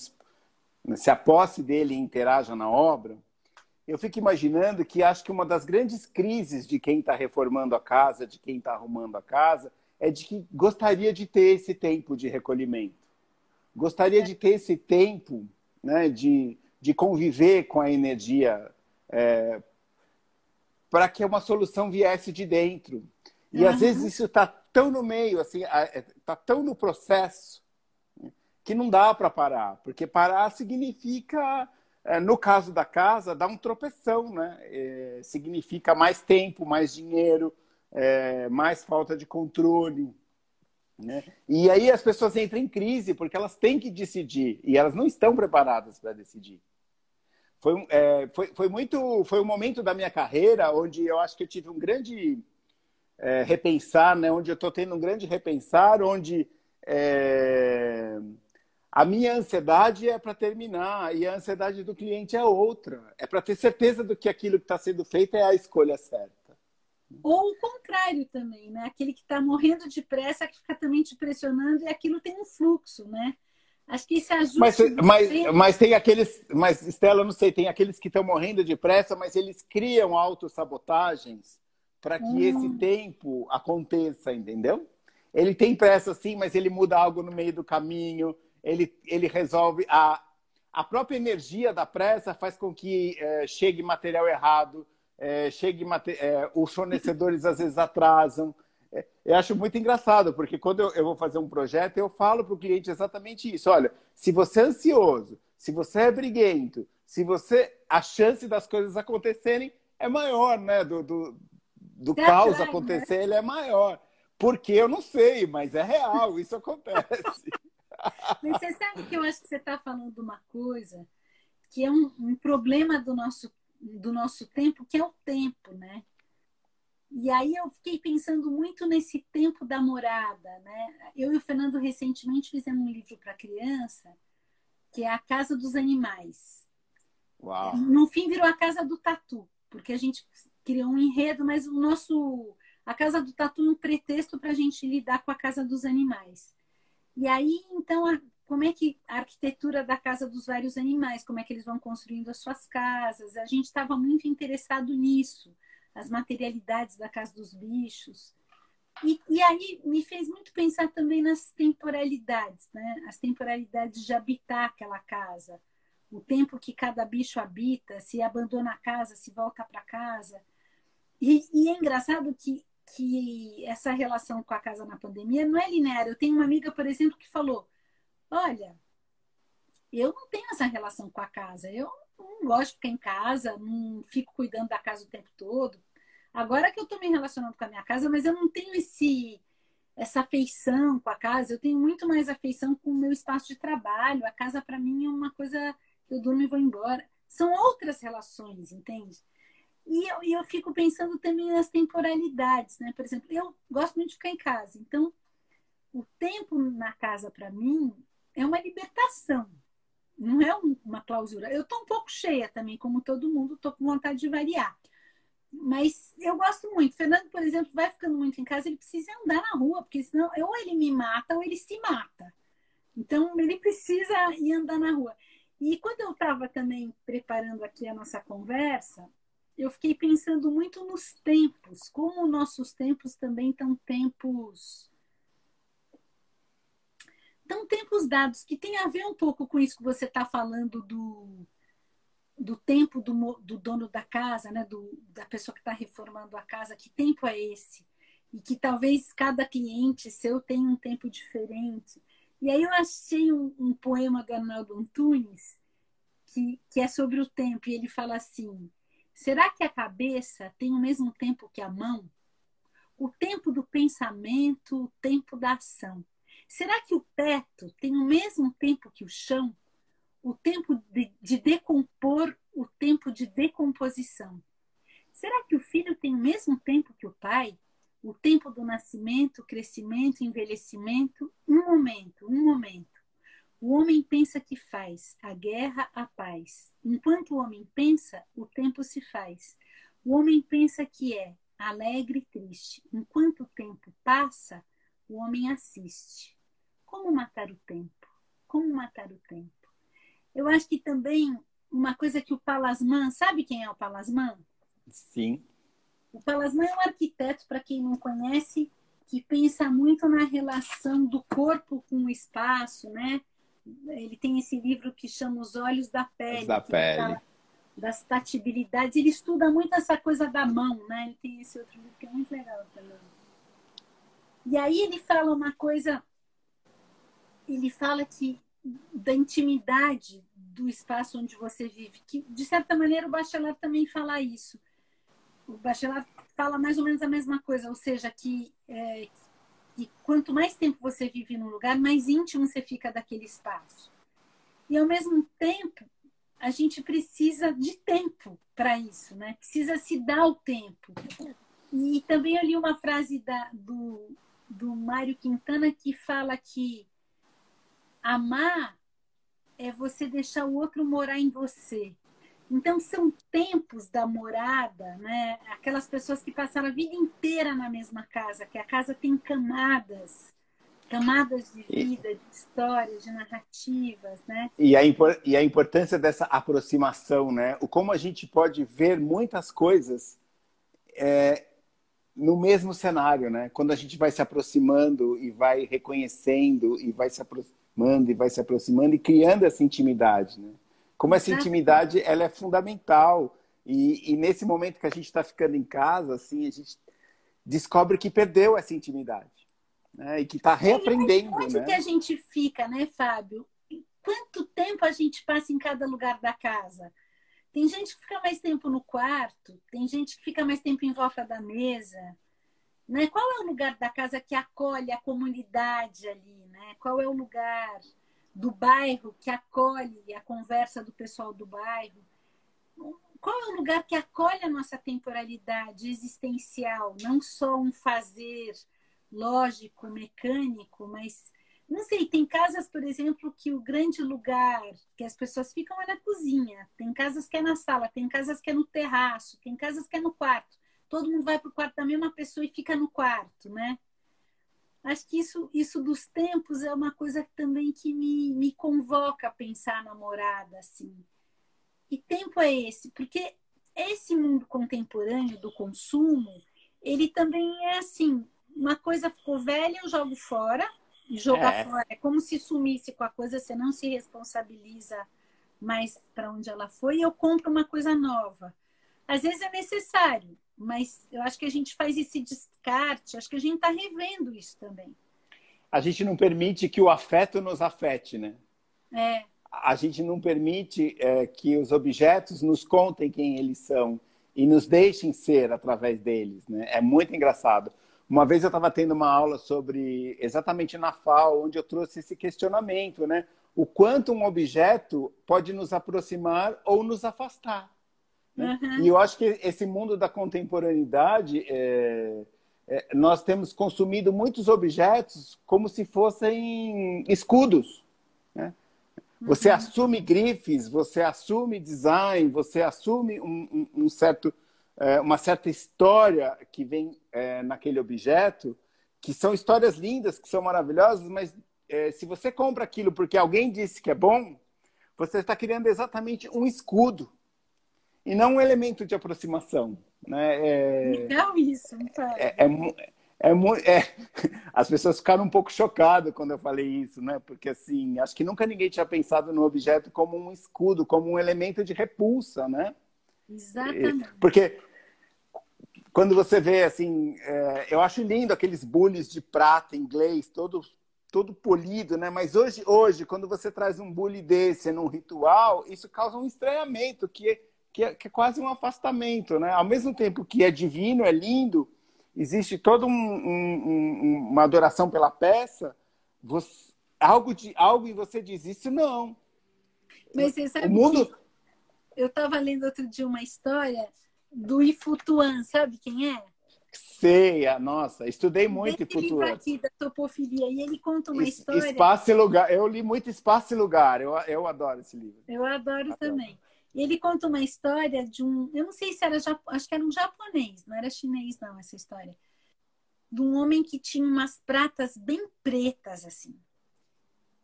se aposse dele e interaja na obra, eu fico imaginando que acho que uma das grandes crises de quem está reformando a casa, de quem está arrumando a casa, é de que gostaria de ter esse tempo de recolhimento. Gostaria de ter esse tempo né, de, de conviver com a energia é, para que uma solução viesse de dentro. E uhum. às vezes isso está tão no meio, assim, está é, tão no processo que não dá para parar, porque parar significa, é, no caso da casa, dar um tropeção, né? É, significa mais tempo, mais dinheiro, é, mais falta de controle. Né? E aí as pessoas entram em crise porque elas têm que decidir e elas não estão preparadas para decidir. Foi, é, foi, foi muito foi um momento da minha carreira onde eu acho que eu tive um grande é, repensar, né? onde eu estou tendo um grande repensar, onde é, a minha ansiedade é para terminar e a ansiedade do cliente é outra. É para ter certeza do que aquilo que está sendo feito é a escolha certa. Ou o contrário também, né? Aquele que está morrendo de pressa, que fica também te pressionando e aquilo tem um fluxo, né? Acho que isso ajuda. Mas, mas, mas tem aqueles. Mas, Estela, não sei, tem aqueles que estão morrendo de pressa, mas eles criam autossabotagens para que hum. esse tempo aconteça, entendeu? Ele tem pressa sim, mas ele muda algo no meio do caminho ele, ele resolve. A, a própria energia da pressa faz com que é, chegue material errado, é, chegue é, os fornecedores às vezes atrasam. É, eu acho muito engraçado, porque quando eu, eu vou fazer um projeto, eu falo para o cliente exatamente isso. Olha, se você é ansioso, se você é briguento, se você. a chance das coisas acontecerem é maior, né? Do, do, do caos né? acontecer, ele é maior. Porque eu não sei, mas é real, isso acontece. Você sabe que eu acho que você está falando de uma coisa que é um, um, problema do nosso, do nosso tempo, que é o tempo, né? E aí eu fiquei pensando muito nesse tempo da morada, né? Eu e o Fernando recentemente fizemos um livro para criança, que é A Casa dos Animais. Uau. No fim virou a Casa do Tatu, porque a gente criou um enredo, mas o nosso a Casa do Tatu é um pretexto para a gente lidar com a Casa dos Animais. E aí, então, a, como é que a arquitetura da casa dos vários animais, como é que eles vão construindo as suas casas? A gente estava muito interessado nisso, as materialidades da casa dos bichos. E, e, aí me fez muito pensar também nas temporalidades, né? As temporalidades de habitar aquela casa, o tempo que cada bicho habita, se abandona a casa, se volta para casa. E, e, é engraçado que que essa relação com a casa na pandemia não é linear. Eu tenho uma amiga, por exemplo, que falou: Olha, eu não tenho essa relação com a casa. Eu não gosto de ficar em casa, não fico cuidando da casa o tempo todo. Agora que eu estou me relacionando com a minha casa, mas eu não tenho esse essa afeição com a casa. Eu tenho muito mais afeição com o meu espaço de trabalho. A casa para mim é uma coisa que eu durmo e vou embora. São outras relações, entende? E eu, e eu fico pensando também nas temporalidades, né? Por exemplo, eu gosto muito de ficar em casa, então o tempo na casa para mim é uma libertação, não é uma clausura. Eu estou um pouco cheia também, como todo mundo, estou com vontade de variar. Mas eu gosto muito. Fernando, por exemplo, vai ficando muito em casa, ele precisa andar na rua, porque senão ou ele me mata ou ele se mata. Então ele precisa ir andar na rua. E quando eu estava também preparando aqui a nossa conversa, eu fiquei pensando muito nos tempos, como nossos tempos também estão tempos estão tempos dados que tem a ver um pouco com isso que você está falando do, do tempo do, do, dono da casa, né? Do, da pessoa que está reformando a casa, que tempo é esse? E que talvez cada cliente seu tenha um tempo diferente. E aí eu achei um, um poema do Arnaldo Antunes que, que é sobre o tempo, e ele fala assim: será que a cabeça tem o mesmo tempo que a mão? O tempo do pensamento, o tempo da ação. Será que o teto tem o mesmo tempo que o chão? O tempo de, de decompor, o tempo de decomposição. Será que o filho tem o mesmo tempo que o pai? O tempo do nascimento, crescimento, envelhecimento, um momento, um momento. O homem pensa que faz, a guerra, a paz. Enquanto o homem pensa, o tempo se faz. O homem pensa que é alegre e triste. Enquanto o tempo passa, o homem assiste. Como matar o tempo? Como matar o tempo? Eu acho que também uma coisa que o Palasman, sabe quem é o Palasman? Sim. O Palasman é um arquiteto, para quem não conhece, que pensa muito na relação do corpo com o espaço, né? Ele tem esse livro que chama Os Olhos da Pele. Da pele. Fala das tatibilidades. Ele estuda muito essa coisa da mão, né? Ele tem esse outro livro que é muito legal também. E aí ele fala uma coisa, ele fala que da intimidade do espaço onde você vive, que de certa maneira o Bachelard também fala isso o Bachelard fala mais ou menos a mesma coisa, ou seja, que, é, que quanto mais tempo você vive num lugar, mais íntimo você fica daquele espaço. E ao mesmo tempo, a gente precisa de tempo para isso, né? Precisa se dar o tempo. E também eu li uma frase da, do, do Mário Quintana que fala que amar é você deixar o outro morar em você. Então, são tempos da morada, né? aquelas pessoas que passaram a vida inteira na mesma casa, que a casa tem camadas, camadas de vida, de histórias, de narrativas. Né? E, a, e a importância dessa aproximação, né? o como a gente pode ver muitas coisas é, no mesmo cenário, né? quando a gente vai se aproximando e vai reconhecendo, e vai se aproximando, e vai se aproximando, e criando essa intimidade. Né? como essa intimidade ela é fundamental. E, e nesse momento que a gente está ficando em casa, assim, a gente descobre que perdeu essa intimidade. Né? E que está reaprendendo. Onde né? que a gente fica, né, Fábio? Quanto tempo a gente passa em cada lugar da casa? Tem gente que fica mais tempo no quarto, tem gente que fica mais tempo em volta da mesa. Né? Qual é o lugar da casa que acolhe a comunidade ali? Né? Qual é o lugar do bairro que acolhe a conversa do pessoal do bairro? Qual é o lugar que acolhe a nossa temporalidade existencial? Não só um fazer lógico, mecânico, mas não sei, tem casas, por exemplo, que o grande lugar que as pessoas ficam é na cozinha, tem casas que é na sala, tem casas que é no terraço, tem casas que é no quarto. Todo mundo vai para o quarto da mesma pessoa e fica no quarto, né? Acho que isso, isso dos tempos é uma coisa também que me, me convoca a pensar na morada, assim. Que tempo é esse? Porque esse mundo contemporâneo do consumo, ele também é assim, uma coisa ficou velha, eu jogo fora, e jogar é. fora é como se sumisse com a coisa, você não se responsabiliza mais para onde ela foi, e eu compro uma coisa nova. Às vezes é necessário, mas eu acho que a gente faz esse descarte, acho que a gente está revendo isso também. A gente não permite que o afeto nos afete, né? É. A gente não permite é, que os objetos nos contem quem eles são e nos deixem ser através deles, né? É muito engraçado. Uma vez eu estava tendo uma aula sobre exatamente na FAO, onde eu trouxe esse questionamento, né? O quanto um objeto pode nos aproximar ou nos afastar. Né? Uhum. E eu acho que esse mundo da contemporaneidade, é, é, nós temos consumido muitos objetos como se fossem escudos. Né? Você uhum. assume grifes, você assume design, você assume um, um, um certo, é, uma certa história que vem é, naquele objeto, que são histórias lindas, que são maravilhosas, mas é, se você compra aquilo porque alguém disse que é bom, você está criando exatamente um escudo e não um elemento de aproximação. Né? É, Legal isso, é, é, é, é, as pessoas ficaram um pouco chocadas quando eu falei isso, né? Porque assim, acho que nunca ninguém tinha pensado no objeto como um escudo, como um elemento de repulsa, né? Exatamente. Porque quando você vê assim, é, eu acho lindo aqueles bullies de prata inglês, todo todo polido, né? Mas hoje, hoje, quando você traz um bully desse num ritual, isso causa um estranhamento que que é, que é quase um afastamento, né? Ao mesmo tempo que é divino, é lindo, existe toda um, um, uma adoração pela peça, você, algo, de, algo em você diz isso não. Mas você sabe o mundo... eu estava lendo outro dia uma história do Ifutuan, sabe quem é? Sei, nossa, estudei muito Ifutuan. aqui da topofilia, e ele conta uma es, história... Espaço e Lugar, eu li muito Espaço e Lugar, eu, eu adoro esse livro. Eu adoro, adoro. também. Ele conta uma história de um, eu não sei se era, acho que era um japonês, não era chinês não essa história, de um homem que tinha umas pratas bem pretas assim.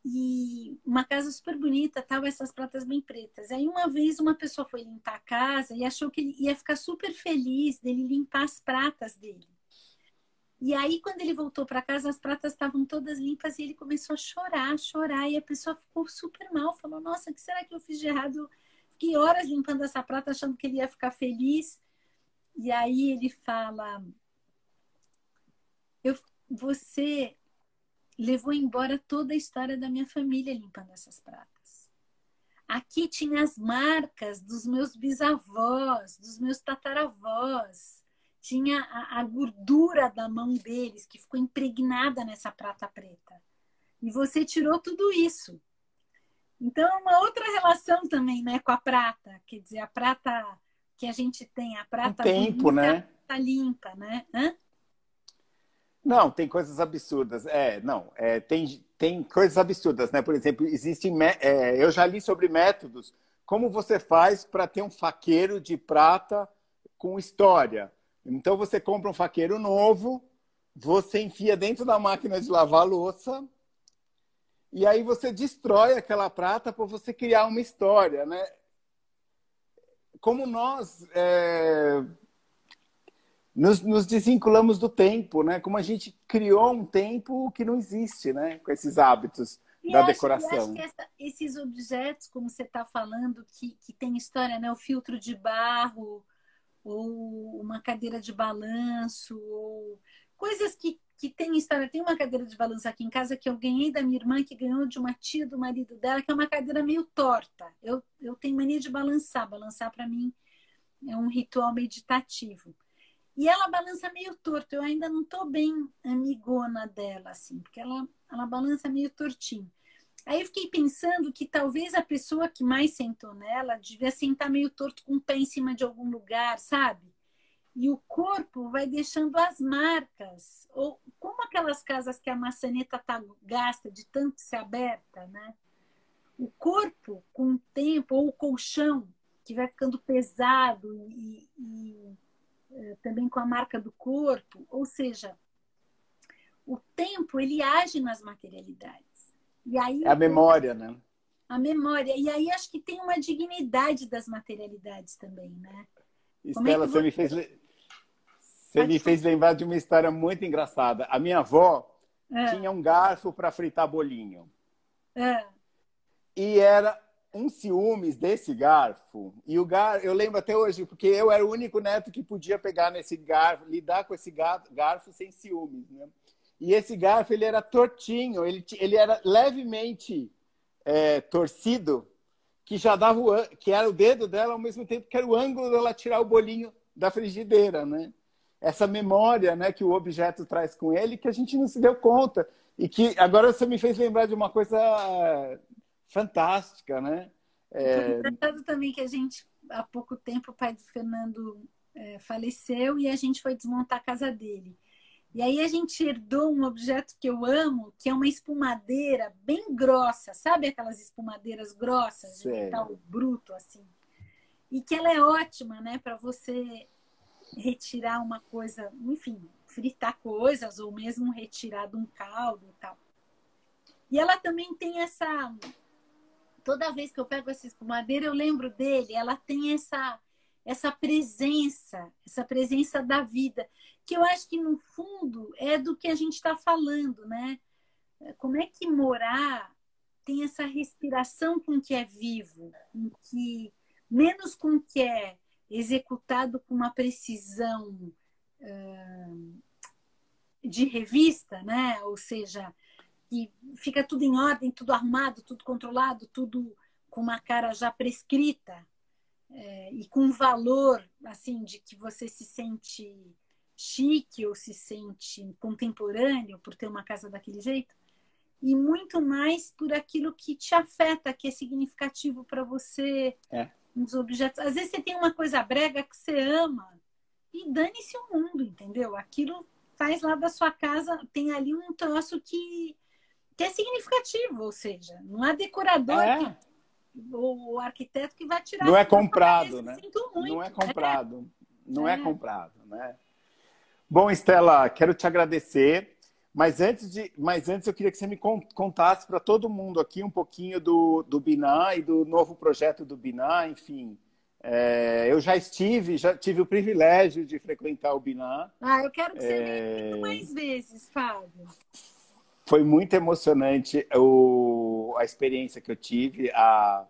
E uma casa super bonita, tava essas pratas bem pretas. Aí uma vez uma pessoa foi limpar a casa e achou que ele ia ficar super feliz dele limpar as pratas dele. E aí, quando ele voltou para casa, as pratas estavam todas limpas e ele começou a chorar, chorar. E a pessoa ficou super mal, falou: Nossa, o que será que eu fiz de errado? Fiquei horas limpando essa prata achando que ele ia ficar feliz. E aí ele fala: eu, Você levou embora toda a história da minha família limpando essas pratas. Aqui tinha as marcas dos meus bisavós, dos meus tataravós. Tinha a, a gordura da mão deles que ficou impregnada nessa prata preta. E você tirou tudo isso. Então, é uma outra relação também, né, com a prata. Quer dizer, a prata que a gente tem, a prata o tempo, bonita, né? Tá limpa, né? Hã? Não, tem coisas absurdas. É, não, é, tem, tem coisas absurdas, né? Por exemplo, existem. É, eu já li sobre métodos. Como você faz para ter um faqueiro de prata com história? Então você compra um faqueiro novo, você enfia dentro da máquina de lavar louça e aí você destrói aquela prata para você criar uma história, né? Como nós é, nos, nos, desvinculamos do tempo, né? Como a gente criou um tempo que não existe, né? Com esses hábitos e da acho, decoração. acho que essa, esses objetos, como você está falando, que, que tem história, né? O filtro de barro, ou uma cadeira de balanço, ou coisas que que tem história. Tem uma cadeira de balanço aqui em casa que eu ganhei da minha irmã, que ganhou de uma tia do marido dela, que é uma cadeira meio torta. Eu, eu tenho mania de balançar. Balançar, para mim, é um ritual meditativo. E ela balança meio torto. Eu ainda não estou bem amigona dela, assim, porque ela, ela balança meio tortinho. Aí eu fiquei pensando que talvez a pessoa que mais sentou nela devia sentar meio torto com o pé em cima de algum lugar, sabe? E o corpo vai deixando as marcas. Ou como aquelas casas que a maçaneta tá gasta de tanto ser aberta, né? O corpo, com o tempo, ou o colchão, que vai ficando pesado e, e é, também com a marca do corpo, ou seja, o tempo ele age nas materialidades. E aí é a memória, né? A memória. E aí acho que tem uma dignidade das materialidades também, né? Estela, é você me fez você me fez lembrar de uma história muito engraçada. A minha avó é. tinha um garfo para fritar bolinho. É. E era um ciúmes desse garfo. E o gar... eu lembro até hoje, porque eu era o único neto que podia pegar nesse garfo, lidar com esse garfo sem ciúmes. Né? E esse garfo ele era tortinho, ele, ele era levemente é, torcido, que já dava o, que era o dedo dela ao mesmo tempo que era o ângulo dela tirar o bolinho da frigideira, né? Essa memória né, que o objeto traz com ele que a gente não se deu conta. E que agora você me fez lembrar de uma coisa fantástica, né? É... Também que a gente, há pouco tempo, o pai do Fernando é, faleceu e a gente foi desmontar a casa dele. E aí a gente herdou um objeto que eu amo, que é uma espumadeira bem grossa, sabe aquelas espumadeiras grossas, de metal bruto assim. E que ela é ótima, né, para você retirar uma coisa, enfim, fritar coisas ou mesmo retirar de um caldo e tal. E ela também tem essa toda vez que eu pego essa espumadeira, eu lembro dele. Ela tem essa essa presença, essa presença da vida, que eu acho que no fundo é do que a gente está falando, né? Como é que morar tem essa respiração com que é vivo, com que menos com que é executado com uma precisão de revista, né? Ou seja, que fica tudo em ordem, tudo arrumado, tudo controlado, tudo com uma cara já prescrita é, e com um valor assim de que você se sente chique ou se sente contemporâneo por ter uma casa daquele jeito e muito mais por aquilo que te afeta, que é significativo para você, é. Os objetos. Às vezes você tem uma coisa brega que você ama e dane-se o mundo, entendeu? Aquilo faz lá da sua casa, tem ali um troço que, que é significativo, ou seja, não há decorador é. que, ou o arquiteto que vai tirar. Não é comprado, né? Não é comprado. Não é. é comprado, né? Bom, Estela, quero te agradecer. Mas antes, de, mas antes eu queria que você me contasse para todo mundo aqui um pouquinho do, do Biná e do novo projeto do Biná, enfim. É, eu já estive, já tive o privilégio de frequentar o Biná. Ah, eu quero que você é... venha mais vezes, Fábio. Foi muito emocionante o, a experiência que eu tive. A,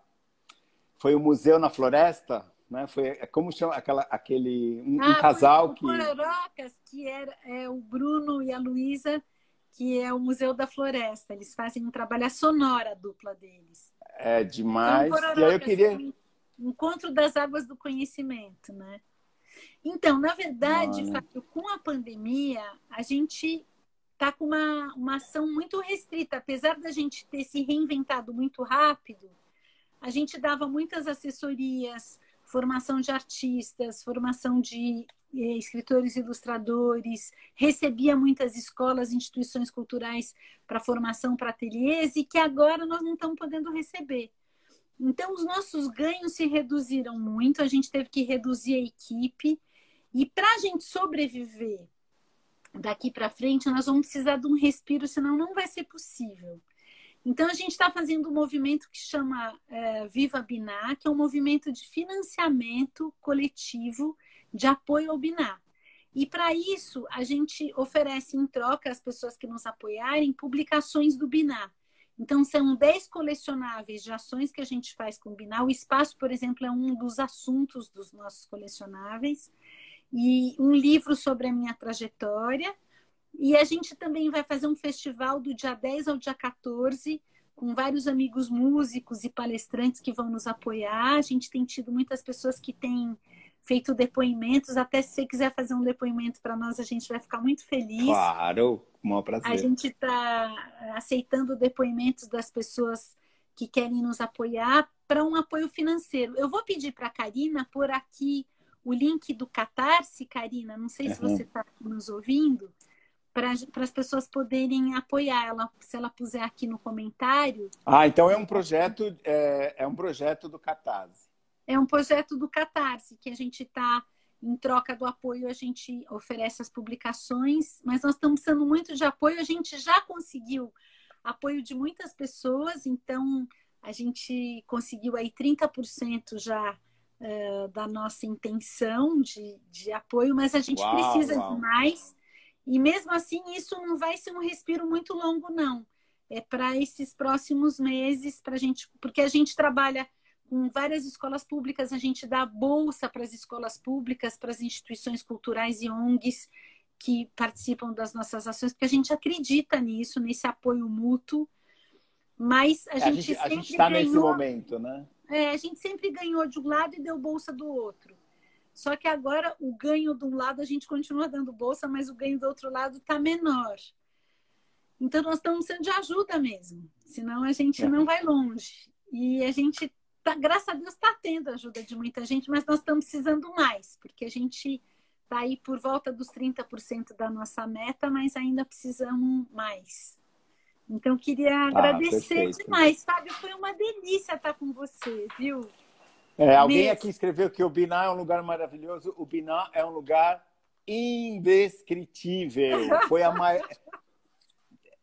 foi o Museu na Floresta, né? Foi é, como chama aquela, aquele um, ah, um casal que. Pororocas, que era é, o Bruno e a Luísa que é o Museu da Floresta. Eles fazem um trabalho a sonora dupla deles. É demais. Então, e aí eu queria encontro das águas do conhecimento, né? Então, na verdade, Fábio, com a pandemia, a gente está com uma, uma ação muito restrita. Apesar da gente ter se reinventado muito rápido, a gente dava muitas assessorias, formação de artistas, formação de eh, escritores ilustradores, recebia muitas escolas, instituições culturais para formação para ateliês e que agora nós não estamos podendo receber. Então, os nossos ganhos se reduziram muito, a gente teve que reduzir a equipe e para a gente sobreviver daqui para frente, nós vamos precisar de um respiro, senão não vai ser possível. Então, a gente está fazendo um movimento que chama é, Viva Binar, que é um movimento de financiamento coletivo de apoio ao Binar. E para isso, a gente oferece em troca às pessoas que nos apoiarem publicações do Binar. Então, são 10 colecionáveis de ações que a gente faz com o Binar. O espaço, por exemplo, é um dos assuntos dos nossos colecionáveis. E um livro sobre a minha trajetória e a gente também vai fazer um festival do dia 10 ao dia 14, com vários amigos músicos e palestrantes que vão nos apoiar. A gente tem tido muitas pessoas que têm feito depoimentos. Até se você quiser fazer um depoimento para nós, a gente vai ficar muito feliz. Claro, um prazer. A gente está aceitando depoimentos das pessoas que querem nos apoiar para um apoio financeiro. Eu vou pedir para a Karina por aqui o link do Catarse, Karina. Não sei se você está nos ouvindo para as pessoas poderem apoiar ela, se ela puser aqui no comentário. Ah, então é um projeto, é, é um projeto do Catarse. É um projeto do Catarse, que a gente está, em troca do apoio, a gente oferece as publicações, mas nós estamos precisando muito de apoio, a gente já conseguiu apoio de muitas pessoas, então a gente conseguiu aí 30% já uh, da nossa intenção de, de apoio, mas a gente uau, precisa uau. de mais. E mesmo assim, isso não vai ser um respiro muito longo, não. É para esses próximos meses, para gente, porque a gente trabalha com várias escolas públicas, a gente dá bolsa para as escolas públicas, para as instituições culturais e ONGs que participam das nossas ações, porque a gente acredita nisso, nesse apoio mútuo. Mas a, é, gente, a gente está nesse momento, né? É, a gente sempre ganhou de um lado e deu bolsa do outro. Só que agora o ganho de um lado a gente continua dando bolsa, mas o ganho do outro lado está menor. Então nós estamos sendo de ajuda mesmo, senão a gente não vai longe. E a gente, tá, graças a Deus, está tendo ajuda de muita gente, mas nós estamos precisando mais, porque a gente está aí por volta dos 30% da nossa meta, mas ainda precisamos mais. Então, queria ah, agradecer perfeito. demais. Fábio, foi uma delícia estar com você, viu? É, alguém aqui escreveu que o Biná é um lugar maravilhoso. O Biná é um lugar indescritível. Foi a maior.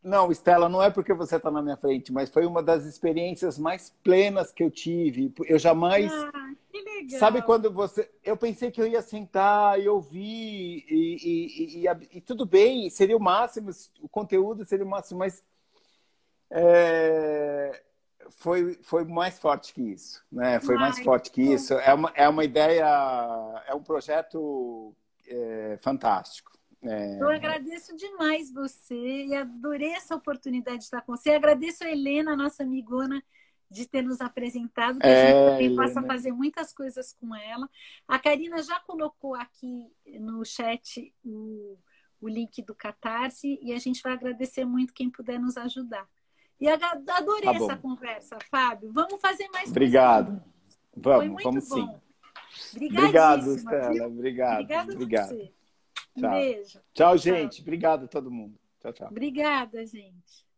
não, Estela, não é porque você está na minha frente, mas foi uma das experiências mais plenas que eu tive. Eu jamais. Ah, que legal. Sabe quando você. Eu pensei que eu ia sentar e ouvir, e, e, e, e tudo bem, seria o máximo, o conteúdo seria o máximo, mas. É, foi, foi mais forte que isso, né? Foi mais forte que isso. É uma, é uma ideia, é um projeto é, fantástico. É... Eu agradeço demais você e adorei essa oportunidade de estar com você. Agradeço a Helena, nossa amigona, de ter nos apresentado, que é, a gente também Helena. passa a fazer muitas coisas com ela. A Karina já colocou aqui no chat o, o link do Catarse e a gente vai agradecer muito quem puder nos ajudar. E adorei tá essa conversa, Fábio. Vamos fazer mais Obrigado. Vamos, vamos bom. sim. Obrigado, Stella. Obrigado. Obrigado. Obrigado. Um beijo. Tchau, gente. Tchau. Obrigado a todo mundo. Tchau, tchau. Obrigada, gente.